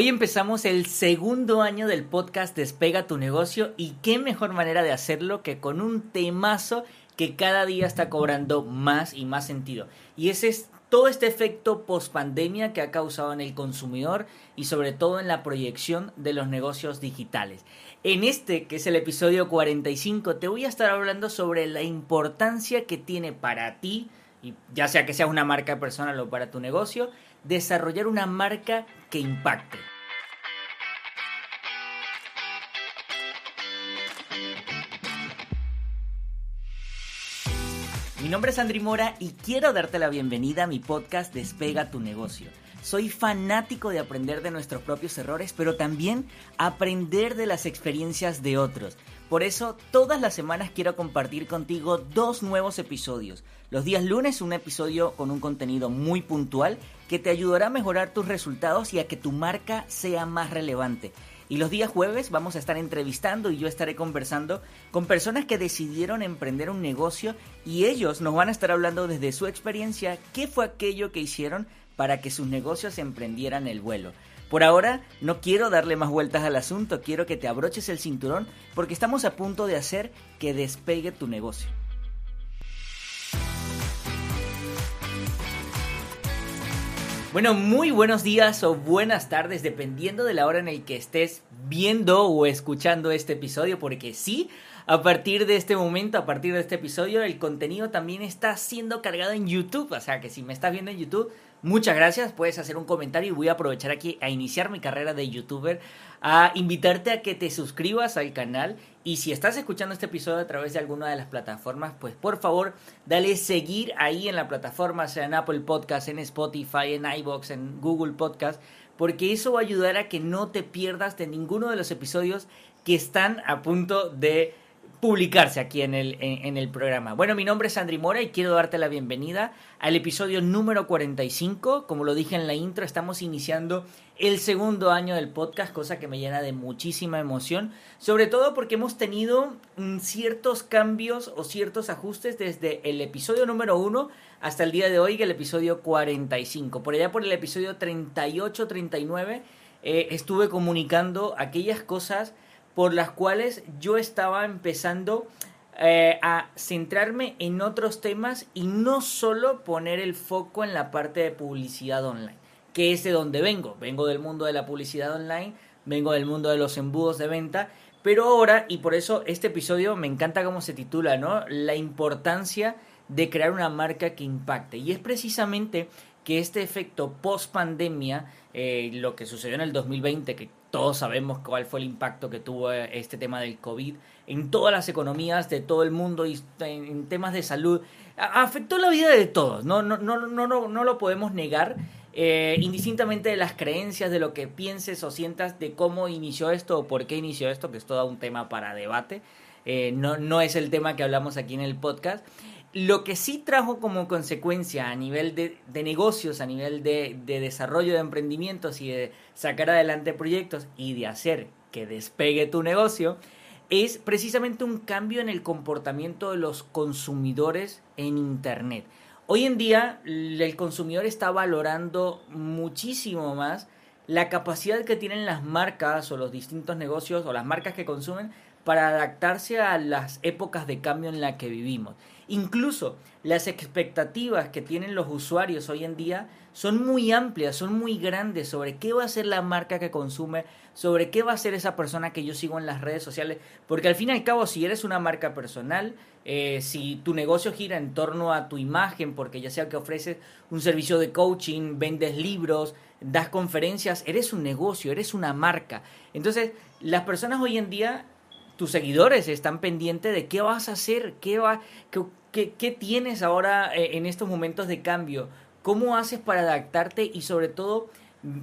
Hoy empezamos el segundo año del podcast Despega tu negocio y qué mejor manera de hacerlo que con un temazo que cada día está cobrando más y más sentido. Y ese es todo este efecto post pandemia que ha causado en el consumidor y sobre todo en la proyección de los negocios digitales. En este, que es el episodio 45, te voy a estar hablando sobre la importancia que tiene para ti, y ya sea que sea una marca personal o para tu negocio, desarrollar una marca que impacte. Mi nombre es Andri Mora y quiero darte la bienvenida a mi podcast Despega tu negocio. Soy fanático de aprender de nuestros propios errores, pero también aprender de las experiencias de otros. Por eso, todas las semanas quiero compartir contigo dos nuevos episodios. Los días lunes un episodio con un contenido muy puntual que te ayudará a mejorar tus resultados y a que tu marca sea más relevante. Y los días jueves vamos a estar entrevistando y yo estaré conversando con personas que decidieron emprender un negocio y ellos nos van a estar hablando desde su experiencia qué fue aquello que hicieron para que sus negocios emprendieran el vuelo. Por ahora no quiero darle más vueltas al asunto, quiero que te abroches el cinturón porque estamos a punto de hacer que despegue tu negocio. Bueno, muy buenos días o buenas tardes, dependiendo de la hora en el que estés viendo o escuchando este episodio, porque sí, a partir de este momento, a partir de este episodio, el contenido también está siendo cargado en YouTube. O sea que si me estás viendo en YouTube, muchas gracias. Puedes hacer un comentario y voy a aprovechar aquí a iniciar mi carrera de YouTuber, a invitarte a que te suscribas al canal. Y si estás escuchando este episodio a través de alguna de las plataformas, pues por favor, dale seguir ahí en la plataforma, sea en Apple Podcast, en Spotify, en iBox, en Google Podcast, porque eso va a ayudar a que no te pierdas de ninguno de los episodios que están a punto de publicarse aquí en el, en, el programa. Bueno, mi nombre es Andri Mora y quiero darte la bienvenida al episodio número 45. Como lo dije en la intro, estamos iniciando el segundo año del podcast, cosa que me llena de muchísima emoción, sobre todo porque hemos tenido mm, ciertos cambios o ciertos ajustes desde el episodio número 1 hasta el día de hoy, el episodio 45. Por allá por el episodio 38-39 eh, estuve comunicando aquellas cosas por las cuales yo estaba empezando eh, a centrarme en otros temas y no solo poner el foco en la parte de publicidad online, que es de donde vengo. Vengo del mundo de la publicidad online, vengo del mundo de los embudos de venta, pero ahora, y por eso este episodio me encanta cómo se titula, ¿no? La importancia de crear una marca que impacte. Y es precisamente que este efecto post pandemia, eh, lo que sucedió en el 2020, que todos sabemos cuál fue el impacto que tuvo eh, este tema del COVID en todas las economías de todo el mundo y en, temas de salud. afectó la vida de todos, no, no, no, no, no, no lo podemos negar. Eh, indistintamente de las creencias, de lo que pienses o sientas de cómo inició esto o por qué inició esto, que es todo un tema para debate, eh, no, no es el tema que hablamos aquí en el podcast. Lo que sí trajo como consecuencia a nivel de, negocios, a nivel de, de, desarrollo de emprendimientos y de sacar adelante proyectos y de hacer que despegue tu negocio, es precisamente un cambio en el comportamiento de los consumidores en Internet. Hoy en día el consumidor está valorando muchísimo más la capacidad que tienen las marcas o los distintos negocios o las marcas que consumen para adaptarse a las épocas de cambio en la que vivimos. Incluso las expectativas que tienen los usuarios hoy en día son muy amplias, son muy grandes sobre qué va a ser la marca que consume, sobre qué va a ser esa persona que yo sigo en las redes sociales, porque al fin y al cabo si eres una marca personal, eh, si tu negocio gira en torno a tu imagen, porque ya sea que ofreces un servicio de coaching, vendes libros, das conferencias, eres un negocio, eres una marca. Entonces, las personas hoy en día tus seguidores están pendientes de qué vas a hacer, qué, va, qué, qué, tienes ahora eh, en estos momentos de cambio, cómo haces para adaptarte y sobre todo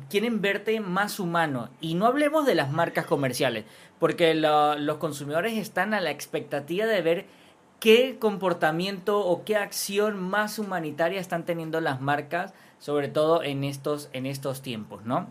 quieren verte más humano. Y no hablemos de las marcas comerciales, porque los consumidores están a la expectativa de ver qué comportamiento o qué acción más humanitaria están teniendo las marcas, sobre todo en estos, en estos tiempos, ¿no?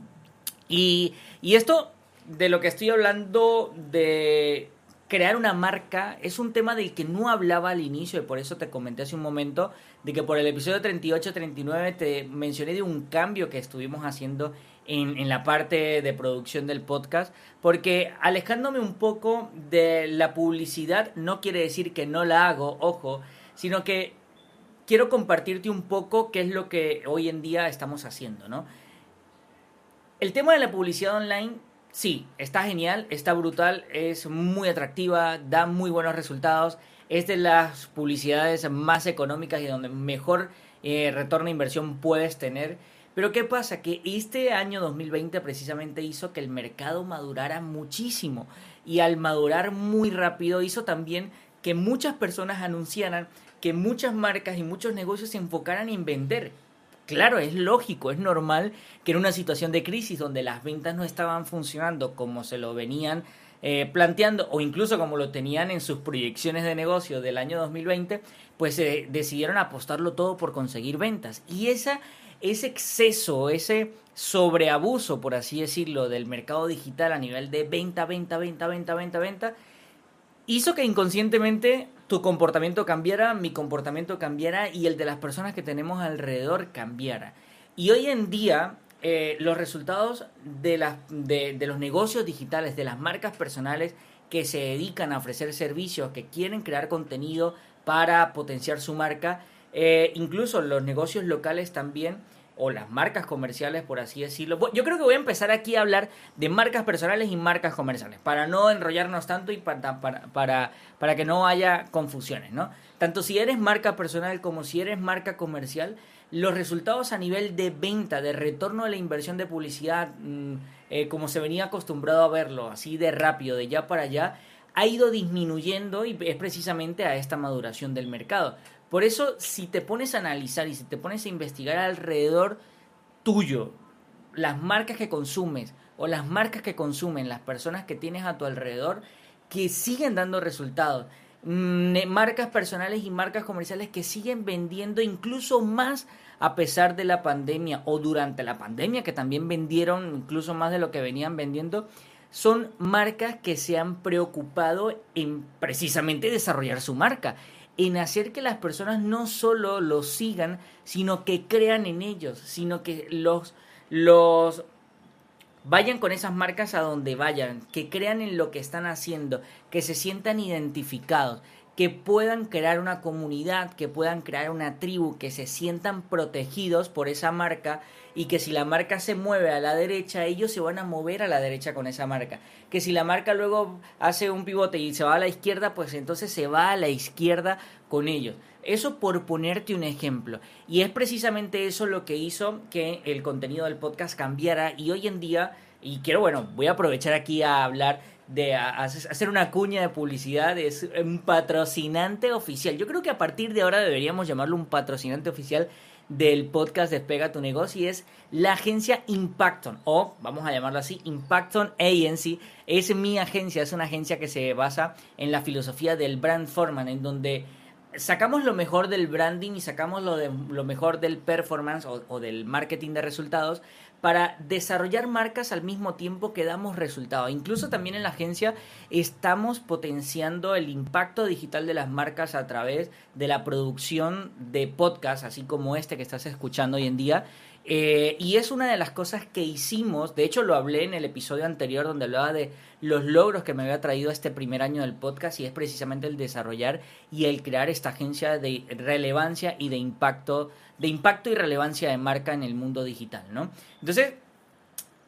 Y, y esto de lo que estoy hablando de crear una marca es un tema del que no hablaba al inicio y por eso te comenté hace un momento de que por el episodio 38-39 te mencioné de un cambio que estuvimos haciendo en, la parte de producción del podcast, porque alejándome un poco de la publicidad no quiere decir que no la hago, ojo, sino que quiero compartirte un poco qué es lo que hoy en día estamos haciendo, ¿no? El tema de la publicidad online, sí, está genial, está brutal, es muy atractiva, da muy buenos resultados, es de las publicidades más económicas y donde mejor eh, retorno de inversión puedes tener. Pero ¿qué pasa? Que este año 2020 precisamente hizo que el mercado madurara muchísimo y al madurar muy rápido hizo también que muchas personas anunciaran que muchas marcas y muchos negocios se enfocaran en vender. Claro, es lógico, es normal que en una situación de crisis donde las ventas no estaban funcionando como se lo venían eh, planteando o incluso como lo tenían en sus proyecciones de negocio del año 2020, pues eh, decidieron apostarlo todo por conseguir ventas. Y esa, ese exceso, ese sobreabuso, por así decirlo, del mercado digital a nivel de venta, venta, venta, venta, venta, venta, hizo que inconscientemente tu comportamiento cambiara, mi comportamiento cambiara y el de las personas que tenemos alrededor cambiara. Y hoy en día eh, los resultados de, de, los negocios digitales, de las marcas personales que se dedican a ofrecer servicios, que quieren crear contenido para potenciar su marca, eh, incluso los negocios locales también, o las marcas comerciales, por así decirlo. Yo creo que voy a empezar aquí a hablar de marcas personales y marcas comerciales, para no enrollarnos tanto y para, para, para, que no haya confusiones, ¿no? Tanto si eres marca personal como si eres marca comercial, los resultados a nivel de venta, de retorno de la inversión de publicidad, mm, eh, como se venía acostumbrado a verlo, así de rápido, de ya para allá, ha ido disminuyendo y es precisamente a esta maduración del mercado. Por eso, si te pones a analizar y si te pones a investigar alrededor tuyo, las marcas que consumes o las marcas que consumen las personas que tienes a tu alrededor, que siguen dando resultados, mm, marcas personales y marcas comerciales que siguen vendiendo incluso más a pesar de la pandemia o durante la pandemia, que también vendieron incluso más de lo que venían vendiendo, son marcas que se han preocupado en precisamente desarrollar su marca en hacer que las personas no solo los sigan, sino que crean en ellos, sino que los, los vayan con esas marcas a donde vayan, que crean en lo que están haciendo, que se sientan identificados, que puedan crear una comunidad, que puedan crear una tribu, que se sientan protegidos por esa marca y que si la marca se mueve a la derecha, ellos se van a mover a la derecha con esa marca. Que si la marca luego hace un pivote y se va a la izquierda, pues entonces se va a la izquierda con ellos. Eso por ponerte un ejemplo. Y es precisamente eso lo que hizo que el contenido del podcast cambiara y hoy en día, y quiero, bueno, voy a aprovechar aquí a hablar de hacer una cuña de publicidad, es un patrocinante oficial. Yo creo que a partir de ahora deberíamos llamarlo un patrocinante oficial del podcast Despega tu negocio y es la agencia Impacton o vamos a llamarlo así Impacton Agency es mi agencia es una agencia que se basa en la filosofía del brand forman en donde sacamos lo mejor del branding y sacamos lo, de, lo mejor del performance o del marketing de resultados para desarrollar marcas al mismo tiempo que damos resultados. Incluso también en la agencia estamos potenciando el impacto digital de las marcas a través de la producción de podcasts, así como este que estás escuchando hoy en día. Eh, y es una de las cosas que hicimos, de hecho lo hablé en el episodio anterior donde hablaba de los logros que me había traído este primer año del podcast y es precisamente el desarrollar y el crear esta agencia de relevancia y de impacto de impacto y relevancia de marca en el mundo digital, ¿no? Entonces,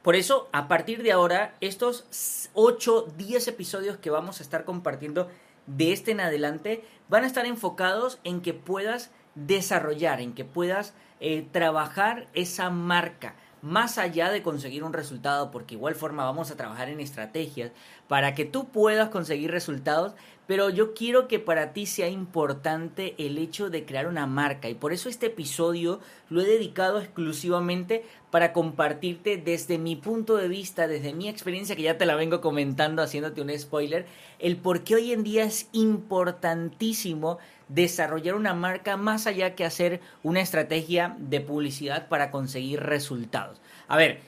por eso, a partir de ahora, estos 8, 10 episodios que vamos a estar compartiendo de este en adelante van a estar enfocados en que puedas desarrollar, en que puedas eh, trabajar esa marca más allá de conseguir un resultado, porque igual forma vamos a trabajar en estrategias para que tú puedas conseguir resultados, pero yo quiero que para ti sea importante el hecho de crear una marca y por eso este episodio lo he dedicado exclusivamente para compartirte desde mi punto de vista, desde mi experiencia que ya te la vengo comentando haciéndote un spoiler, el por qué hoy en día es importantísimo desarrollar una marca más allá que hacer una estrategia de publicidad para conseguir resultados. A ver,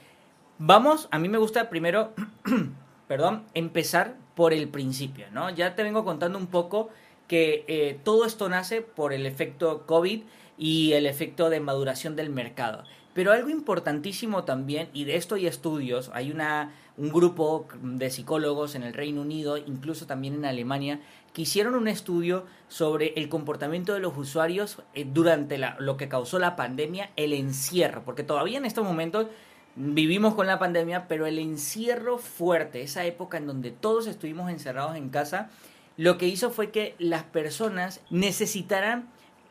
vamos, a mí me gusta primero, perdón, empezar por el principio, ¿no? Ya te vengo contando un poco que eh, todo esto nace por el efecto COVID y el efecto de maduración del mercado. Pero algo importantísimo también, y de esto hay estudios, hay una, un grupo de psicólogos en el Reino Unido, incluso también en Alemania, que hicieron un estudio sobre el comportamiento de los usuarios eh, durante lo que causó la pandemia, el encierro, porque todavía en estos momentos vivimos con la pandemia, pero el encierro fuerte, esa época en donde todos estuvimos encerrados en casa, lo que hizo fue que las personas necesitaran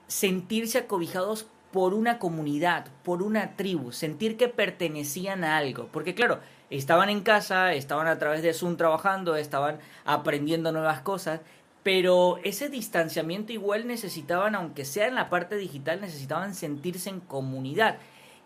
sentirse acobijados por una comunidad, por una tribu, sentir que pertenecían a algo. Porque claro, estaban en casa, estaban a través de Zoom trabajando, estaban aprendiendo nuevas cosas, pero ese distanciamiento igual necesitaban, aunque sea en la parte digital, necesitaban sentirse en comunidad.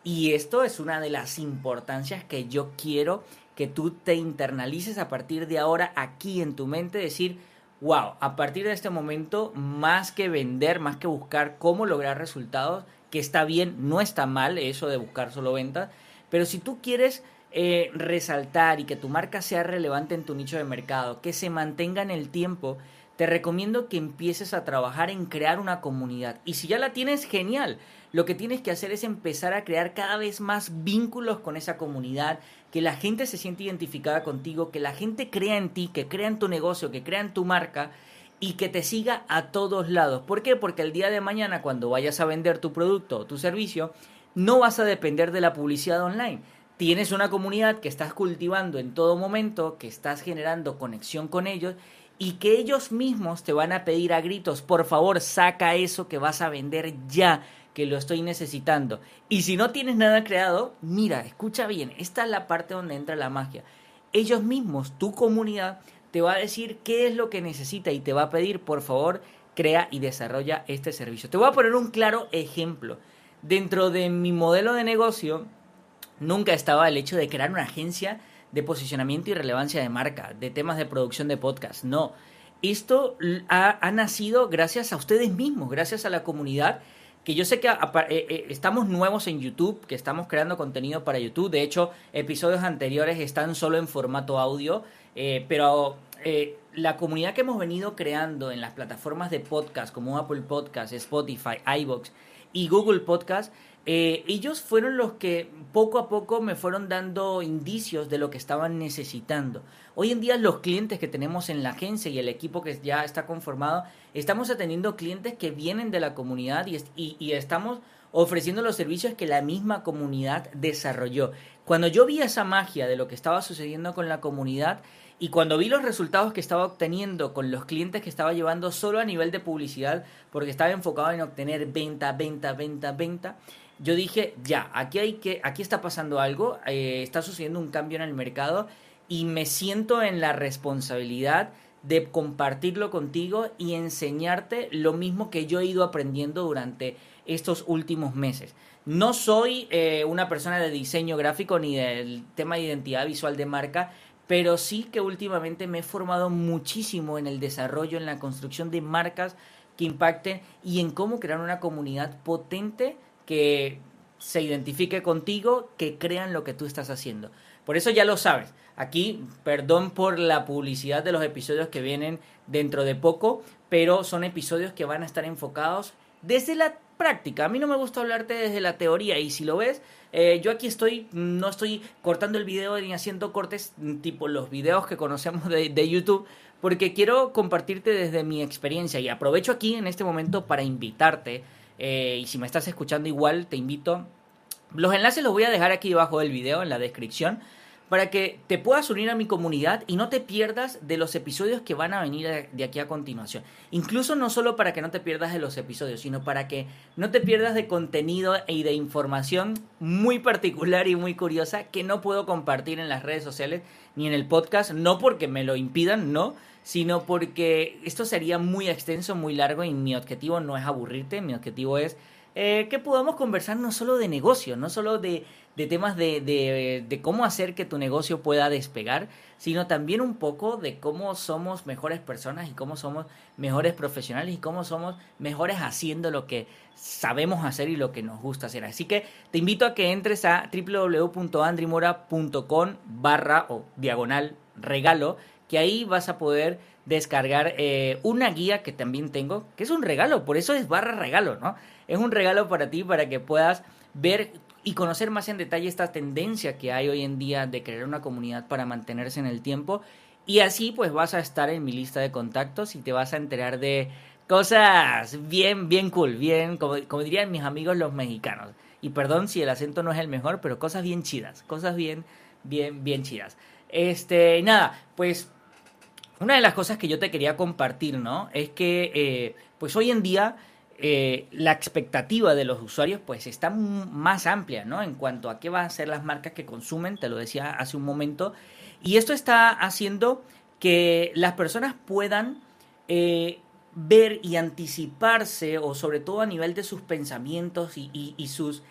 Y esto es una de las importancias que yo quiero que tú te internalices a partir de ahora aquí en tu mente, decir, wow, a partir de este momento, más que vender, más que buscar cómo lograr resultados, que está bien, no está mal eso de buscar solo ventas, pero si tú quieres eh, resaltar y que tu marca sea relevante en tu nicho de mercado, que se mantenga en el tiempo, te recomiendo que empieces a trabajar en crear una comunidad. Y si ya la tienes, genial. Lo que tienes que hacer es empezar a crear cada vez más vínculos con esa comunidad, que la gente se siente identificada contigo, que la gente crea en ti, que crea en tu negocio, que crea en tu marca y que te siga a todos lados. ¿Por qué? Porque el día de mañana cuando vayas a vender tu producto o tu servicio, no vas a depender de la publicidad online. Tienes una comunidad que estás cultivando en todo momento, que estás generando conexión con ellos y que ellos mismos te van a pedir a gritos, por favor, saca eso que vas a vender ya, que lo estoy necesitando. Y si no tienes nada creado, mira, escucha bien, esta es la parte donde entra la magia. Ellos mismos, tu comunidad, te va a decir qué es lo que necesita y te va a pedir, por favor, crea y desarrolla este servicio. Te voy a poner un claro ejemplo. Dentro de mi modelo de negocio, nunca estaba el hecho de crear una agencia de posicionamiento y relevancia de marca, de temas de producción de podcast. No, esto ha, nacido gracias a ustedes mismos, gracias a la comunidad que yo sé que eh, eh, estamos nuevos en YouTube, que estamos creando contenido para YouTube. De hecho, episodios anteriores están solo en formato audio, eh, pero la comunidad que hemos venido creando en las plataformas de podcast como Apple Podcast, Spotify, iBox y Google Podcast eh, ellos fueron los que poco a poco me fueron dando indicios de lo que estaban necesitando. Hoy en día los clientes que tenemos en la agencia y el equipo que ya está conformado, estamos atendiendo clientes que vienen de la comunidad y, y estamos ofreciendo los servicios que la misma comunidad desarrolló. Cuando yo vi esa magia de lo que estaba sucediendo con la comunidad, y cuando vi los resultados que estaba obteniendo con los clientes que estaba llevando solo a nivel de publicidad, porque estaba enfocado en obtener venta, venta, venta, venta, yo dije, ya, aquí, hay que, aquí está pasando algo, eh, está sucediendo un cambio en el mercado y me siento en la responsabilidad de compartirlo contigo y enseñarte lo mismo que yo he ido aprendiendo durante estos últimos meses. No soy eh, una persona de diseño gráfico ni del tema de identidad visual de marca, pero sí que últimamente me he formado muchísimo en el desarrollo, en la construcción de marcas que impacten y en cómo crear una comunidad potente que se identifique contigo, que crean lo que tú estás haciendo. Por eso ya lo sabes. Aquí, perdón por la publicidad de los episodios que vienen dentro de poco, pero son episodios que van a estar enfocados desde la práctica. A mí no me gusta hablarte desde la teoría y si lo ves, eh, yo aquí estoy, no estoy cortando el video ni haciendo cortes tipo los videos que conocemos de YouTube, porque quiero compartirte desde mi experiencia y aprovecho aquí en este momento para invitarte eh, y si me estás escuchando igual, te invito. Los enlaces los voy a dejar aquí debajo del video, en la descripción, para que te puedas unir a mi comunidad y no te pierdas de los episodios que van a venir de aquí a continuación. Incluso no solo para que no te pierdas de los episodios, sino para que no te pierdas de contenido y de información muy particular y muy curiosa que no puedo compartir en las redes sociales ni en el podcast, no porque me lo impidan, no, sino porque esto sería muy extenso, muy largo y mi objetivo no es aburrirte, mi objetivo es eh, que podamos conversar no solo de negocio, no solo de, de temas de, de, de, cómo hacer que tu negocio pueda despegar, sino también un poco de cómo somos mejores personas y cómo somos mejores profesionales y cómo somos mejores haciendo lo que sabemos hacer y lo que nos gusta hacer. Así que te invito a que entres a www.andrimora.com barra o diagonal regalo que ahí vas a poder descargar eh, una guía que también tengo, que es un regalo, por eso es barra regalo, ¿no? Es un regalo para ti, para que puedas ver y conocer más en detalle esta tendencia que hay hoy en día de crear una comunidad para mantenerse en el tiempo. Y así pues vas a estar en mi lista de contactos y te vas a enterar de cosas bien, bien cool, bien, como, como dirían mis amigos los mexicanos. Y perdón si el acento no es el mejor, pero cosas bien chidas, cosas bien, bien, bien chidas. Este, nada, pues una de las cosas que yo te quería compartir, ¿no? Es que, eh, pues hoy en día eh, la expectativa de los usuarios pues está más amplia, ¿no? En cuanto a qué van a ser las marcas que consumen, te lo decía hace un momento, y esto está haciendo que las personas puedan eh, ver y anticiparse, o sobre todo a nivel de sus pensamientos y, sus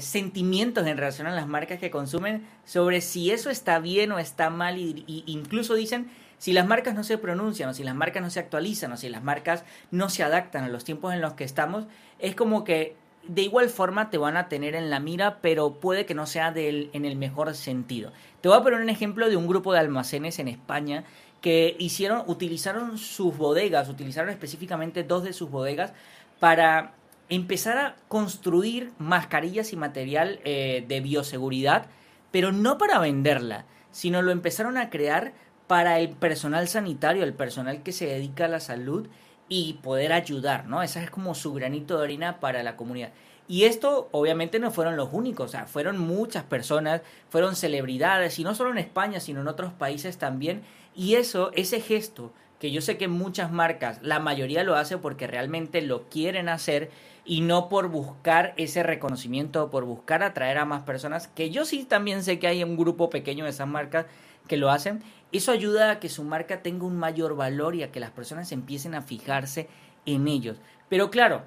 sentimientos en relación a las marcas que consumen, sobre si eso está bien o está mal, y incluso dicen si las marcas no se pronuncian o si las marcas no se actualizan o si las marcas no se adaptan a los tiempos en los que estamos, es como que de igual forma te van a tener en la mira, pero puede que no sea del, en el mejor sentido. Te voy a poner un ejemplo de un grupo de almacenes en España que hicieron, utilizaron sus bodegas, utilizaron específicamente dos de sus bodegas para empezar a construir mascarillas y material eh, de bioseguridad, pero no para venderla, sino lo empezaron a crear para el personal sanitario, el personal que se dedica a la salud y poder ayudar, ¿no? Esa es como su granito de harina para la comunidad. Y esto obviamente no fueron los únicos, o sea, fueron muchas personas, fueron celebridades, y no solo en España, sino en otros países también. Y eso, ese gesto, que yo sé que muchas marcas, la mayoría lo hace porque realmente lo quieren hacer y no por buscar ese reconocimiento, por buscar atraer a más personas, que yo sí también sé que hay un grupo pequeño de esas marcas que lo hacen, eso ayuda a que su marca tenga un mayor valor y a que las personas empiecen a fijarse en ellos. Pero claro,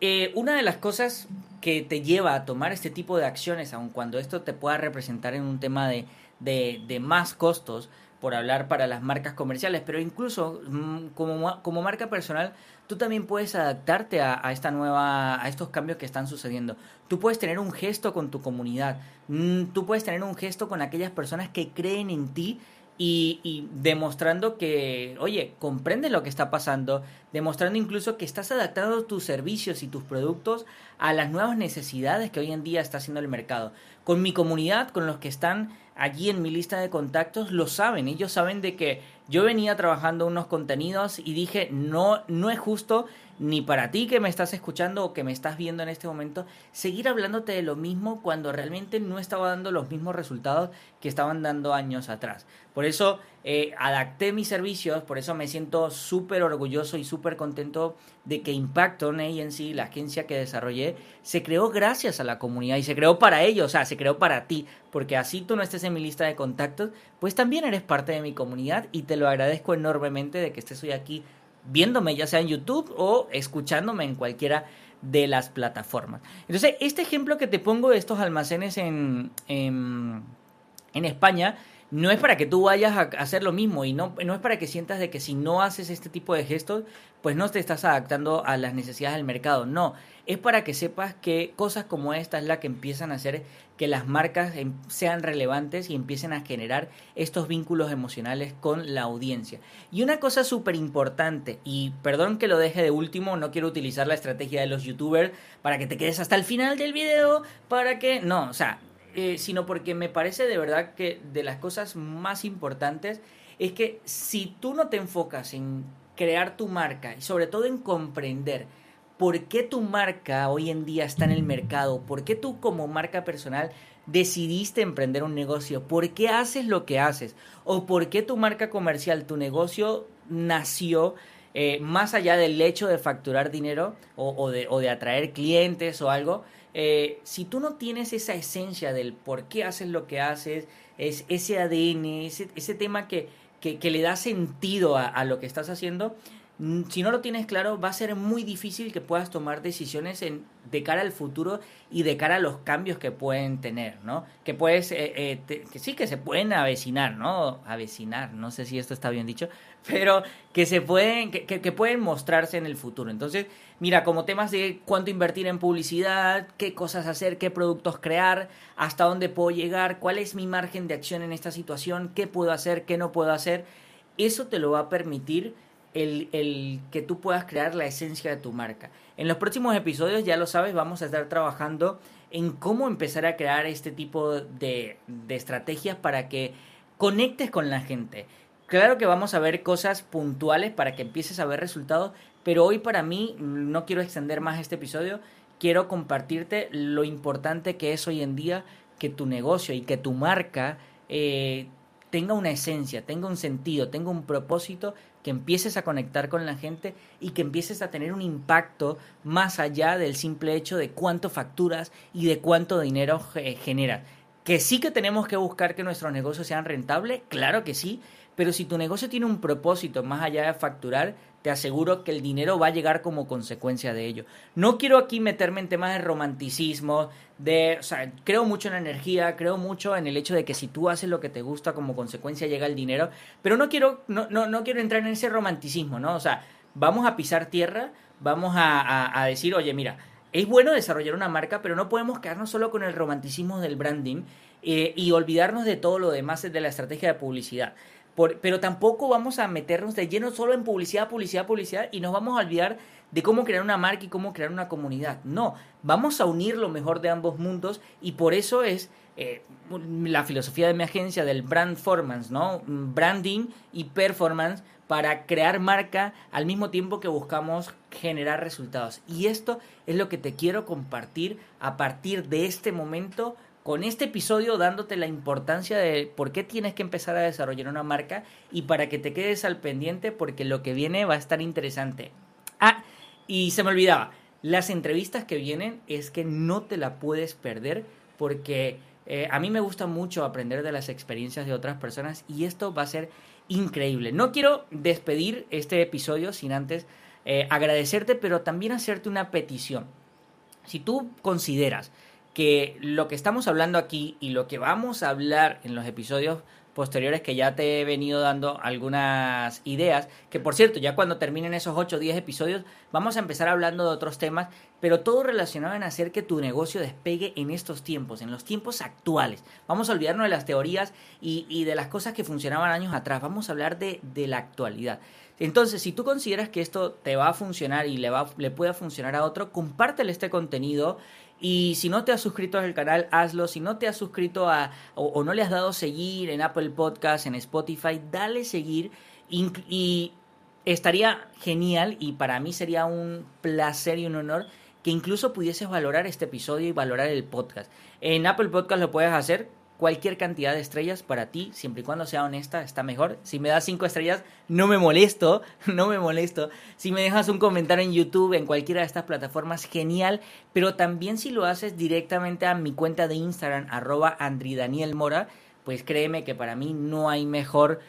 eh, una de las cosas que te lleva a tomar este tipo de acciones, aun cuando esto te pueda representar en un tema de, de más costos, por hablar para las marcas comerciales, pero incluso mm, como, como marca personal, tú también puedes adaptarte a, esta nueva, a estos cambios que están sucediendo. Tú puedes tener un gesto con tu comunidad, mm, tú puedes tener un gesto con aquellas personas que creen en ti y, demostrando que, oye, comprende lo que está pasando, demostrando incluso que estás adaptando tus servicios y tus productos a las nuevas necesidades que hoy en día está haciendo el mercado. Con mi comunidad, con los que están allí en mi lista de contactos lo saben. Ellos saben de que yo venía trabajando unos contenidos y dije, no, no es justo ni para ti que me estás escuchando o que me estás viendo en este momento, seguir hablándote de lo mismo cuando realmente no estaba dando los mismos resultados que estaban dando años atrás. Por eso eh, adapté mis servicios, por eso me siento súper orgulloso y súper contento de que Impacton Agency, la agencia que desarrollé, se creó gracias a la comunidad y se creó para ellos, o sea, se creó para ti, porque así tú no estés en mi lista de contactos, pues también eres parte de mi comunidad y te lo agradezco enormemente de que estés hoy aquí viéndome ya sea en YouTube o escuchándome en cualquiera de las plataformas. Entonces, este ejemplo que te pongo de estos almacenes en, en, en España, no es para que tú vayas a hacer lo mismo y no, no es para que sientas de que si no haces este tipo de gestos, pues no te estás adaptando a las necesidades del mercado. No, es para que sepas que cosas como esta es la que empiezan a hacer que las marcas em, sean relevantes y empiecen a generar estos vínculos emocionales con la audiencia. Y una cosa súper importante, y perdón que lo deje de último, no quiero utilizar la estrategia de los youtubers para que te quedes hasta el final del video, para que, no, o sea, eh, sino porque me parece de verdad que de las cosas más importantes es que si tú no te enfocas en crear tu marca y sobre todo en comprender por qué tu marca hoy en día está en el mercado, por qué tú como marca personal decidiste emprender un negocio, por qué haces lo que haces o por qué tu marca comercial, tu negocio nació eh, más allá del hecho de facturar dinero o, de, o de atraer clientes o algo, eh, si tú no tienes esa esencia del por qué haces lo que haces, es ese ADN, ese, ese tema que, que, le da sentido a, lo que estás haciendo, si no lo tienes claro, va a ser muy difícil que puedas tomar decisiones en, de cara al futuro y de cara a los cambios que pueden tener, ¿no? Que puedes, eh, eh, que sí, que se pueden avecinar, ¿no? Avecinar, no sé si esto está bien dicho, pero que se pueden, que, que, pueden mostrarse en el futuro. Entonces, mira, como temas de cuánto invertir en publicidad, qué cosas hacer, qué productos crear, hasta dónde puedo llegar, cuál es mi margen de acción en esta situación, qué puedo hacer, qué no puedo hacer, eso te lo va a permitir el, que tú puedas crear la esencia de tu marca. En los próximos episodios, ya lo sabes, vamos a estar trabajando en cómo empezar a crear este tipo de, de estrategias para que conectes con la gente. Claro que vamos a ver cosas puntuales para que empieces a ver resultados, pero hoy para mí no quiero extender más este episodio, quiero compartirte lo importante que es hoy en día que tu negocio y que tu marca eh, tenga una esencia, tenga un sentido, tenga un propósito, que empieces a conectar con la gente y que empieces a tener un impacto más allá del simple hecho de cuánto facturas y de cuánto dinero generas. Que sí que tenemos que buscar que nuestros negocios sean rentables, claro que sí, pero si tu negocio tiene un propósito más allá de facturar, te aseguro que el dinero va a llegar como consecuencia de ello. No quiero aquí meterme en temas de romanticismo, de, o sea, creo mucho en la energía, creo mucho en el hecho de que si tú haces lo que te gusta, como consecuencia llega el dinero, pero no quiero, no, no, no quiero entrar en ese romanticismo, ¿no? O sea, vamos a pisar tierra, vamos a, decir, oye, mira, es bueno desarrollar una marca, pero no podemos quedarnos solo con el romanticismo del branding eh, y olvidarnos de todo lo demás de la estrategia de publicidad pero tampoco vamos a meternos de lleno solo en publicidad, publicidad, publicidad y nos vamos a olvidar de cómo crear una marca y cómo crear una comunidad. No, vamos a unir lo mejor de ambos mundos y por eso es eh, la filosofía de mi agencia del brand performance, ¿no? Branding y performance para crear marca al mismo tiempo que buscamos generar resultados. Y esto es lo que te quiero compartir a partir de este momento con este episodio dándote la importancia de por qué tienes que empezar a desarrollar una marca y para que te quedes al pendiente porque lo que viene va a estar interesante. Ah, y se me olvidaba, las entrevistas que vienen es que no te la puedes perder porque eh, a mí me gusta mucho aprender de las experiencias de otras personas y esto va a ser increíble. No quiero despedir este episodio sin antes eh, agradecerte, pero también hacerte una petición. Si tú consideras que lo que estamos hablando aquí y lo que vamos a hablar en los episodios posteriores que ya te he venido dando algunas ideas, que por cierto, ya cuando terminen esos 8 o 10 episodios, vamos a empezar hablando de otros temas, pero todo relacionado en hacer que tu negocio despegue en estos tiempos, en los tiempos actuales. Vamos a olvidarnos de las teorías y, de las cosas que funcionaban años atrás, vamos a hablar de, de la actualidad. Entonces, si tú consideras que esto te va a funcionar y le, va, le puede funcionar a otro, compártele este contenido y si no te has suscrito al canal, hazlo. Si no te has suscrito a, o, no le has dado seguir en Apple Podcast, en Spotify, dale seguir. Y, estaría genial y para mí sería un placer y un honor que incluso pudieses valorar este episodio y valorar el podcast. En Apple Podcast lo puedes hacer cualquier cantidad de estrellas para ti, siempre y cuando sea honesta, está mejor. Si me das cinco estrellas, no me molesto, no me molesto. Si me dejas un comentario en YouTube, en cualquiera de estas plataformas, genial. Pero también si lo haces directamente a mi cuenta de Instagram, arroba Mora, pues créeme que para mí no hay mejor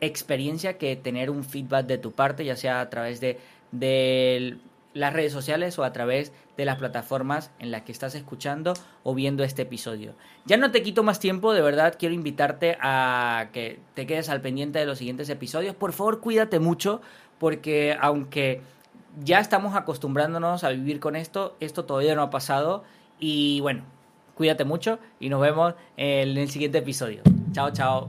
experiencia que tener un feedback de tu parte, ya sea a través de, de las redes sociales o a través de las plataformas en las que estás escuchando o viendo este episodio. Ya no te quito más tiempo, de verdad quiero invitarte a que te quedes al pendiente de los siguientes episodios. Por favor, cuídate mucho porque aunque ya estamos acostumbrándonos a vivir con esto, esto todavía no ha pasado y bueno, cuídate mucho y nos vemos en el siguiente episodio. Chao, chao.